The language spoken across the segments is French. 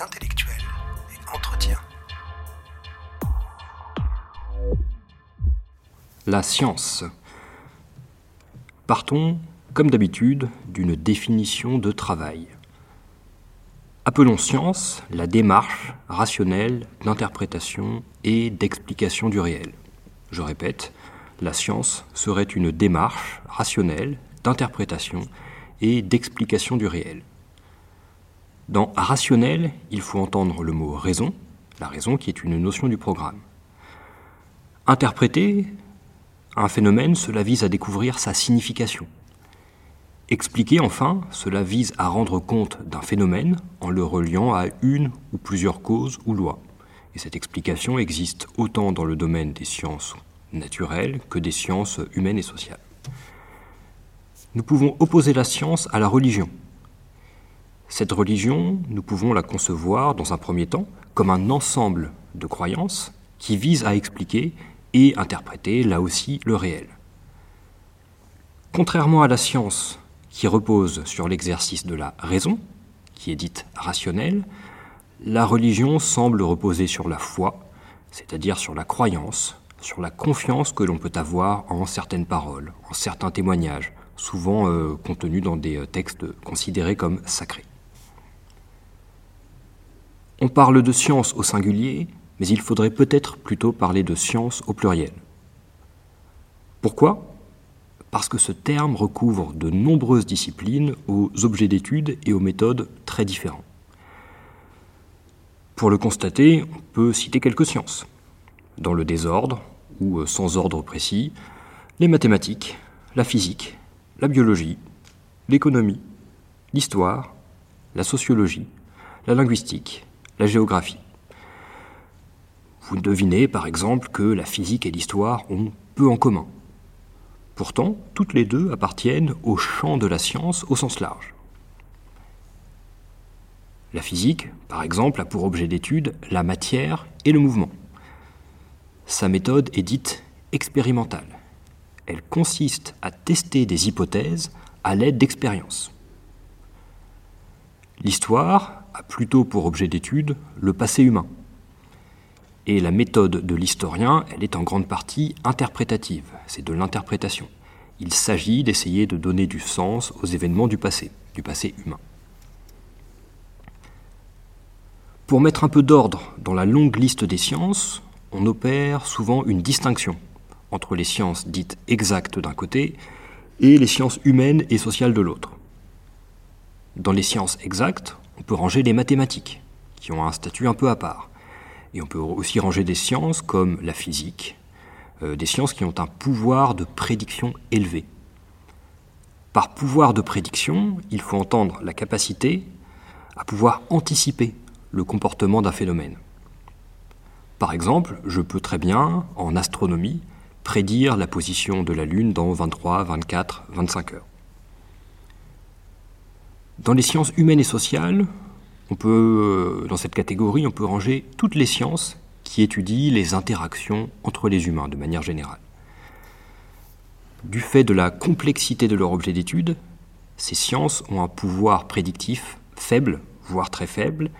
intellectuelle et entretien. La science. Partons, comme d'habitude, d'une définition de travail. Appelons science la démarche rationnelle d'interprétation et d'explication du réel. Je répète, la science serait une démarche rationnelle d'interprétation et d'explication du réel. Dans rationnel, il faut entendre le mot raison, la raison qui est une notion du programme. Interpréter un phénomène, cela vise à découvrir sa signification. Expliquer, enfin, cela vise à rendre compte d'un phénomène en le reliant à une ou plusieurs causes ou lois. Et cette explication existe autant dans le domaine des sciences naturelles que des sciences humaines et sociales. Nous pouvons opposer la science à la religion. Cette religion, nous pouvons la concevoir dans un premier temps comme un ensemble de croyances qui visent à expliquer et interpréter là aussi le réel. Contrairement à la science qui repose sur l'exercice de la raison, qui est dite rationnelle, la religion semble reposer sur la foi, c'est-à-dire sur la croyance, sur la confiance que l'on peut avoir en certaines paroles, en certains témoignages, souvent euh, contenus dans des euh, textes considérés comme sacrés. On parle de science au singulier, mais il faudrait peut-être plutôt parler de science au pluriel. Pourquoi? Parce que ce terme recouvre de nombreuses disciplines aux objets d'étude et aux méthodes très différents. Pour le constater, on peut citer quelques sciences. Dans le désordre, ou sans ordre précis, les mathématiques, la physique, la biologie, l'économie, l'histoire, la sociologie, la linguistique, la géographie. Vous devinez par exemple que la physique et l'histoire ont peu en commun. Pourtant, toutes les deux appartiennent au champ de la science au sens large. La physique, par exemple, a pour objet d'étude la matière et le mouvement. Sa méthode est dite expérimentale. Elle consiste à tester des hypothèses à l'aide d'expériences. L'histoire a plutôt pour objet d'étude le passé humain. Et la méthode de l'historien, elle est en grande partie interprétative, c'est de l'interprétation. Il s'agit d'essayer de donner du sens aux événements du passé, du passé humain. Pour mettre un peu d'ordre dans la longue liste des sciences, on opère souvent une distinction entre les sciences dites exactes d'un côté et les sciences humaines et sociales de l'autre. Dans les sciences exactes, peut ranger les mathématiques, qui ont un statut un peu à part. Et on peut aussi ranger des sciences comme la physique, euh, des sciences qui ont un pouvoir de prédiction élevé. Par pouvoir de prédiction, il faut entendre la capacité à pouvoir anticiper le comportement d'un phénomène. Par exemple, je peux très bien, en astronomie, prédire la position de la Lune dans 23, 24, 25 heures. Dans les sciences humaines et sociales, on peut, euh, dans cette catégorie, on peut ranger toutes les sciences qui étudient les interactions entre les humains de manière générale. Du fait de la complexité de leur objet d'étude, ces sciences ont un pouvoir prédictif faible, voire très faible,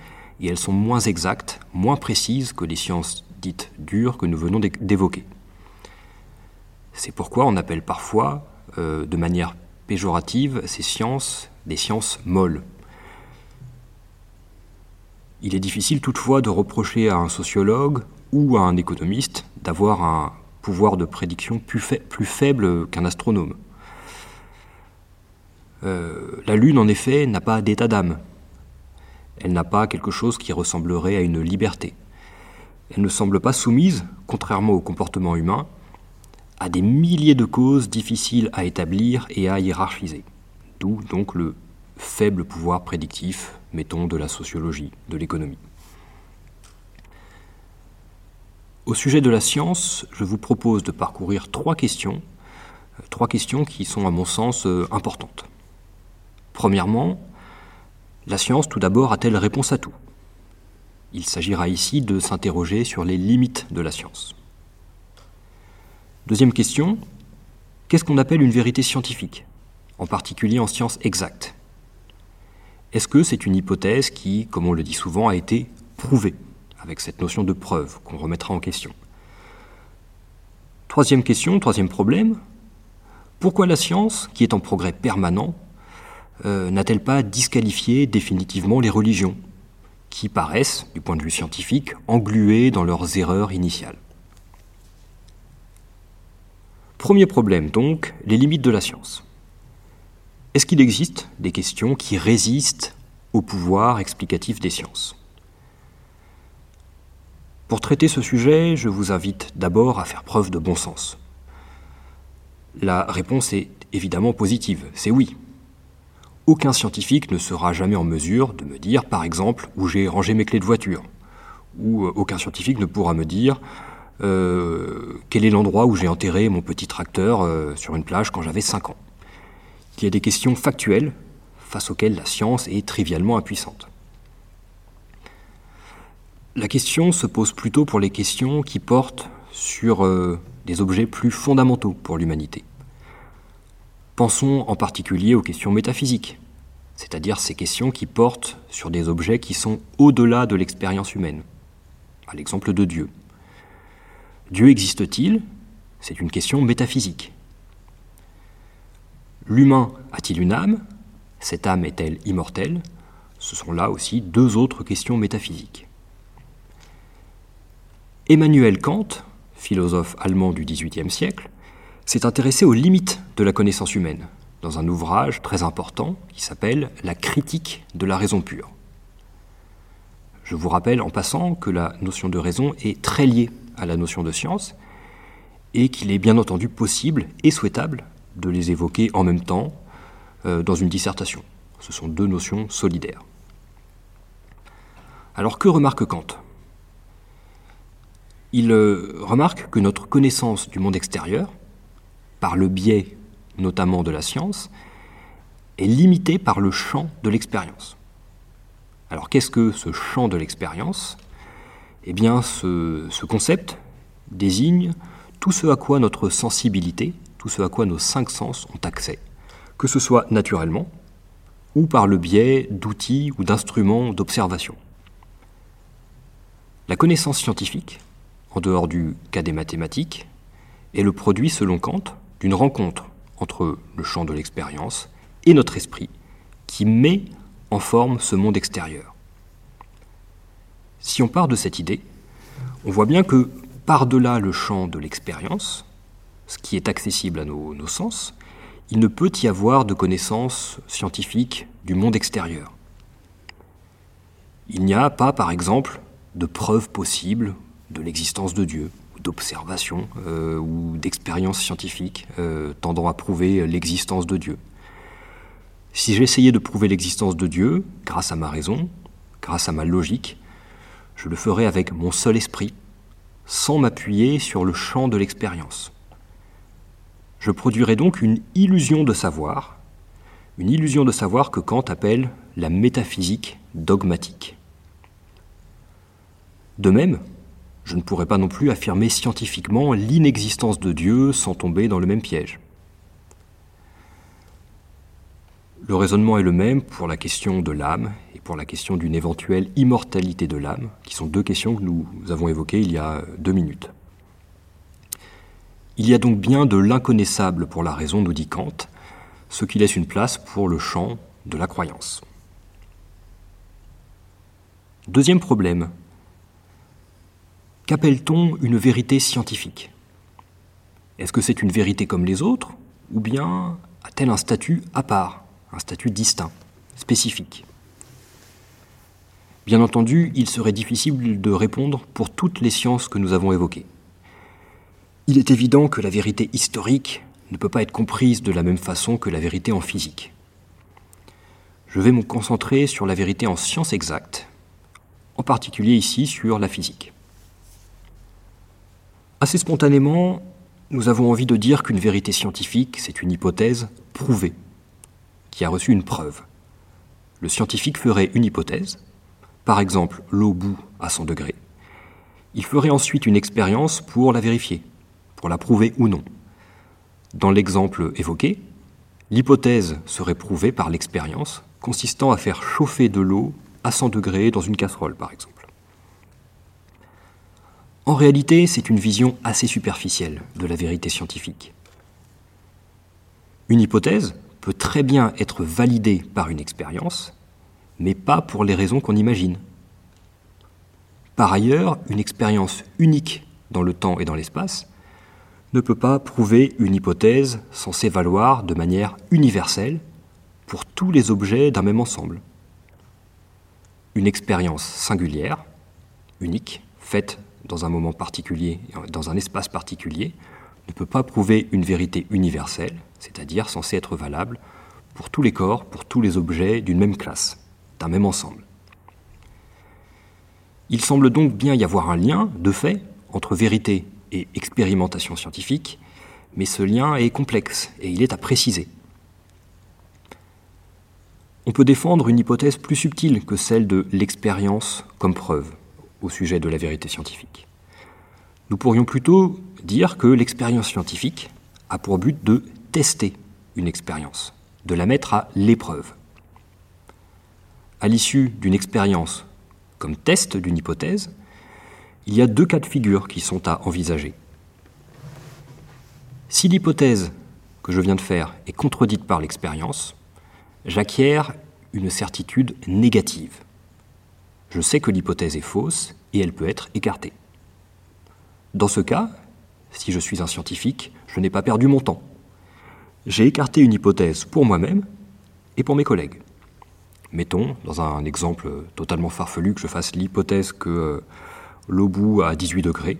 et elles sont moins exactes, moins précises que les sciences dites dures que nous venons d'évoquer. C'est pourquoi on appelle parfois, euh, de manière péjorative, ces sciences des sciences molles. Il est difficile toutefois de reprocher à un sociologue ou à un économiste d'avoir un pouvoir de prédiction plus, faible qu'un astronome. Euh, la Lune, en effet, n'a pas d'état d'âme. Elle n'a pas quelque chose qui ressemblerait à une liberté. Elle ne semble pas soumise, contrairement au comportement humain, à des milliers de causes difficiles à établir et à hiérarchiser. D'où donc le faible pouvoir prédictif, mettons, de la sociologie, de l'économie. Au sujet de la science, je vous propose de parcourir trois questions, euh, trois questions qui sont à mon sens euh, importantes. Premièrement, la science tout d'abord a-t-elle réponse à tout? Il s'agira ici de s'interroger sur les limites de la science. Deuxième question, qu'est-ce qu'on appelle une vérité scientifique, en particulier en sciences exactes. Est-ce que c'est une hypothèse qui, comme on le dit souvent, a été prouvée, avec cette notion de preuve qu'on remettra en question? Troisième question, troisième problème, pourquoi la science, qui est en progrès permanent, euh, n'a-t-elle pas disqualifié définitivement les religions, qui paraissent, du point de vue scientifique, engluées dans leurs erreurs initiales? Premier problème donc, les limites de la science. Est-ce qu'il existe des questions qui résistent au pouvoir explicatif des sciences? Pour traiter ce sujet, je vous invite d'abord à faire preuve de bon sens. La réponse est évidemment positive, c'est oui. Aucun scientifique ne sera jamais en mesure de me dire, par exemple, où j'ai rangé mes clés de voiture. Ou euh, aucun scientifique ne pourra me dire quel est l'endroit où j'ai enterré mon petit tracteur euh, sur une plage quand j'avais 5 ans? Qu'il y a des questions factuelles face auxquelles la science est trivialement impuissante. La question se pose plutôt pour les questions qui portent sur euh, des objets plus fondamentaux pour l'humanité. Pensons en particulier aux questions métaphysiques, c'est-à-dire ces questions qui portent sur des objets qui sont au-delà de l'expérience humaine, à l'exemple de Dieu. Dieu existe-t-il? C'est une question métaphysique. L'humain a-t-il une âme? Cette âme est-elle immortelle? Ce sont là aussi deux autres questions métaphysiques. Emmanuel Kant, philosophe allemand du XVIIIe siècle, s'est intéressé aux limites de la connaissance humaine dans un ouvrage très important qui s'appelle La critique de la raison pure. Je vous rappelle en passant que la notion de raison est très liée à la notion de science et qu'il est bien entendu possible et souhaitable de les évoquer en même temps euh, dans une dissertation. Ce sont deux notions solidaires. Alors que remarque Kant? Il euh, remarque que notre connaissance du monde extérieur, par le biais notamment de la science, est limitée par le champ de l'expérience. Alors qu'est-ce que ce champ de l'expérience? Eh bien ce, ce concept désigne tout ce à quoi notre sensibilité, tout ce à quoi nos cinq sens ont accès, que ce soit naturellement ou par le biais d'outils ou d'instruments d'observation. La connaissance scientifique, en dehors du cas des mathématiques, est le produit, selon Kant, d'une rencontre entre le champ de l'expérience et notre esprit, qui met en forme ce monde extérieur. Si on part de cette idée, on voit bien que par-delà le champ de l'expérience, ce qui est accessible à nos, sens, il ne peut y avoir de connaissances scientifiques du monde extérieur. Il n'y a pas, par exemple, de preuves possibles de l'existence de Dieu, d'observations euh, ou d'expériences scientifiques euh, tendant à prouver l'existence de Dieu. Si j'essayais de prouver l'existence de Dieu, grâce à ma raison, grâce à ma logique, je le ferais avec mon seul esprit, sans m'appuyer sur le champ de l'expérience je produirais donc une illusion de savoir, une illusion de savoir que Kant appelle la métaphysique dogmatique. De même, je ne pourrais pas non plus affirmer scientifiquement l'inexistence de Dieu sans tomber dans le même piège. Le raisonnement est le même pour la question de l'âme pour la question d'une éventuelle immortalité de l'âme, qui sont deux questions que nous avons évoquées il y a deux minutes. Il y a donc bien de l'inconnaissable pour la raison, nous dit Kant, ce qui laisse une place pour le champ de la croyance. Deuxième problème. Qu'appelle-t-on une vérité scientifique? Est-ce que c'est une vérité comme les autres ou bien a-t-elle un statut à part, un statut distinct, spécifique? Bien entendu, il serait difficile de répondre pour toutes les sciences que nous avons évoquées. Il est évident que la vérité historique ne peut pas être comprise de la même façon que la vérité en physique. Je vais me concentrer sur la vérité en sciences exactes, en particulier ici sur la physique. Assez spontanément, nous avons envie de dire qu'une vérité scientifique, c'est une hypothèse prouvée, qui a reçu une preuve. Le scientifique ferait une hypothèse, par exemple l'eau bout à 100 degrés. Il ferait ensuite une expérience pour la vérifier pour la prouver ou non. Dans l'exemple évoqué, l'hypothèse serait prouvée par l'expérience, consistant à faire chauffer de l'eau à 100 degrés dans une casserole, par exemple. En réalité, c'est une vision assez superficielle de la vérité scientifique. Une hypothèse peut très bien être validée par une expérience, mais pas pour les raisons qu'on imagine. Par ailleurs, une expérience unique dans le temps et dans l'espace ne peut pas prouver une hypothèse censée valoir de manière universelle pour tous les objets d'un même ensemble. Une expérience singulière, unique, faite dans un moment particulier, dans un espace particulier, ne peut pas prouver une vérité universelle, c'est-à-dire censée être valable pour tous les corps, pour tous les objets d'une même classe, d'un même ensemble. Il semble donc bien y avoir un lien, de fait, entre vérité et expérimentation scientifique, mais ce lien est complexe et il est à préciser. On peut défendre une hypothèse plus subtile que celle de l'expérience comme preuve au sujet de la vérité scientifique. Nous pourrions plutôt dire que l'expérience scientifique a pour but de tester une expérience, de la mettre à l'épreuve. À l'issue d'une expérience comme test d'une hypothèse, il y a deux cas de figure qui sont à envisager. Si l'hypothèse que je viens de faire est contredite par l'expérience, j'acquiers une certitude négative. Je sais que l'hypothèse est fausse et elle peut être écartée. Dans ce cas, si je suis un scientifique, je n'ai pas perdu mon temps. J'ai écarté une hypothèse pour moi-même et pour mes collègues. Mettons, dans un exemple totalement farfelu, que je fasse l'hypothèse que l'eau à 18 degrés,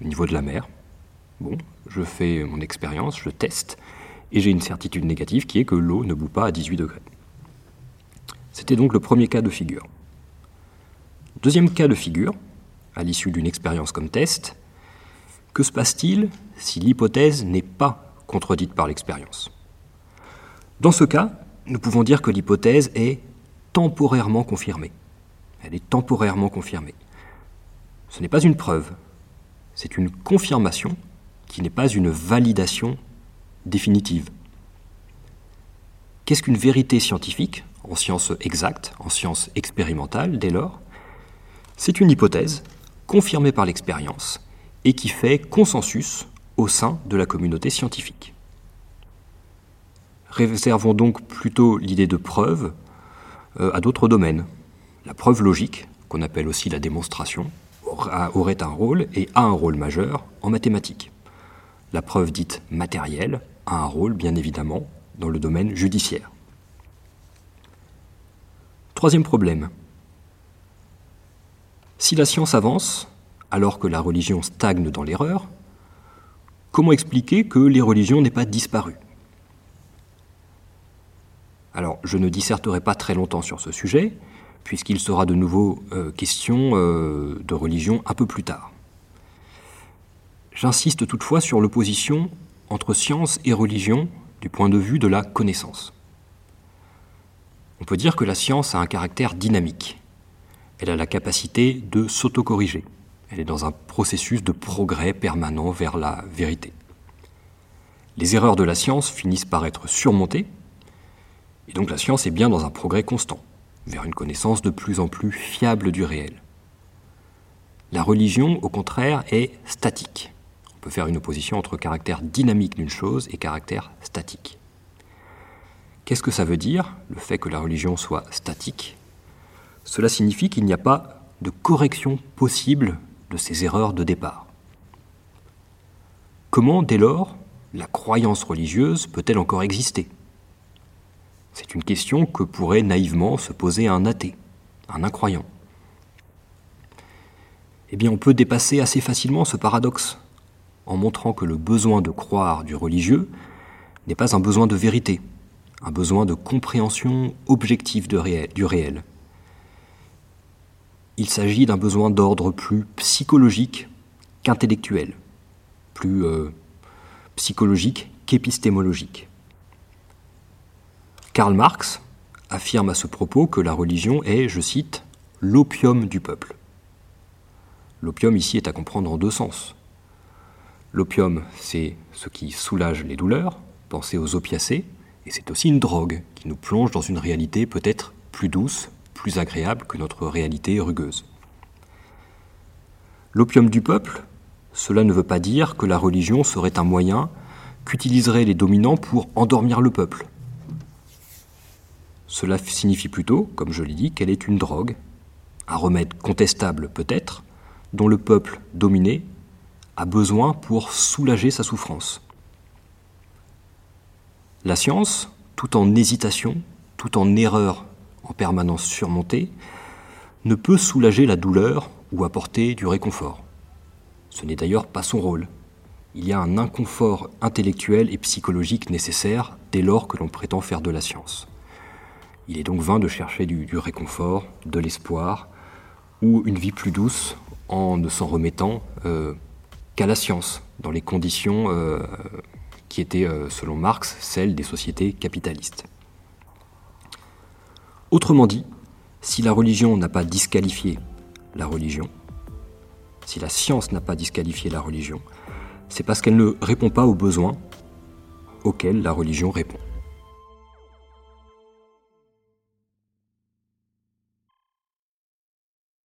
au niveau de la mer. Bon, je fais mon expérience, je teste, et j'ai une certitude négative qui est que l'eau ne bout pas à 18 degrés. C'était donc le premier cas de figure. Deuxième cas de figure, à l'issue d'une expérience comme test, que se passe-t-il si l'hypothèse n'est pas contredite par l'expérience? Dans ce cas, nous pouvons dire que l'hypothèse est temporairement confirmée. Elle est temporairement confirmée. Ce n'est pas une preuve, c'est une confirmation qui n'est pas une validation définitive. Qu'est-ce qu'une vérité scientifique, en sciences exactes, en sciences expérimentales, dès lors? C'est une hypothèse confirmée par l'expérience et qui fait consensus au sein de la communauté scientifique. Réservons donc plutôt l'idée de preuve à d'autres domaines. La preuve logique, qu'on appelle aussi la démonstration, aurait un rôle et a un rôle majeur en mathématiques. La preuve dite matérielle a un rôle, bien évidemment, dans le domaine judiciaire. Troisième problème. Si la science avance, alors que la religion stagne dans l'erreur, comment expliquer que les religions n'aient pas disparu? Alors, je ne disserterai pas très longtemps sur ce sujet, puisqu'il sera de nouveau euh, question euh, de religion un peu plus tard. J'insiste toutefois sur l'opposition entre science et religion du point de vue de la connaissance. On peut dire que la science a un caractère dynamique. Elle a la capacité de s'autocorriger. Elle est dans un processus de progrès permanent vers la vérité. Les erreurs de la science finissent par être surmontées, et donc la science est bien dans un progrès constant vers une connaissance de plus en plus fiable du réel. La religion, au contraire, est statique. On peut faire une opposition entre caractère dynamique d'une chose et caractère statique. Qu'est-ce que ça veut dire, le fait que la religion soit statique? Cela signifie qu'il n'y a pas de correction possible de ces erreurs de départ. Comment, dès lors, la croyance religieuse peut-elle encore exister? C'est une question que pourrait naïvement se poser un athée, un incroyant. Eh bien, on peut dépasser assez facilement ce paradoxe en montrant que le besoin de croire du religieux n'est pas un besoin de vérité, un besoin de compréhension objective du réel. Il s'agit d'un besoin d'ordre plus psychologique qu'intellectuel, plus euh, psychologique qu'épistémologique. Karl Marx affirme à ce propos que la religion est, je cite, l'opium du peuple. L'opium ici est à comprendre en deux sens. L'opium, c'est ce qui soulage les douleurs, pensez aux opiacés, Et c'est aussi une drogue qui nous plonge dans une réalité peut-être plus douce, plus agréable que notre réalité rugueuse. L'opium du peuple, cela ne veut pas dire que la religion serait un moyen qu'utiliseraient les dominants pour endormir le peuple. Cela signifie plutôt, comme je l'ai dit, qu'elle est une drogue, un remède contestable peut-être, dont le peuple dominé a besoin pour soulager sa souffrance. La science, tout en hésitation, tout en erreur en permanence surmontée, ne peut soulager la douleur ou apporter du réconfort. Ce n'est d'ailleurs pas son rôle. Il y a un inconfort intellectuel et psychologique nécessaire dès lors que l'on prétend faire de la science. Il est donc vain de chercher du, réconfort, de l'espoir, ou une vie plus douce en ne s'en remettant euh, qu'à la science, dans les conditions euh, qui étaient, euh, selon Marx, celles des sociétés capitalistes. Autrement dit, si la religion n'a pas disqualifié la religion, si la science n'a pas disqualifié la religion, c'est parce qu'elle ne répond pas aux besoins auxquels la religion répond.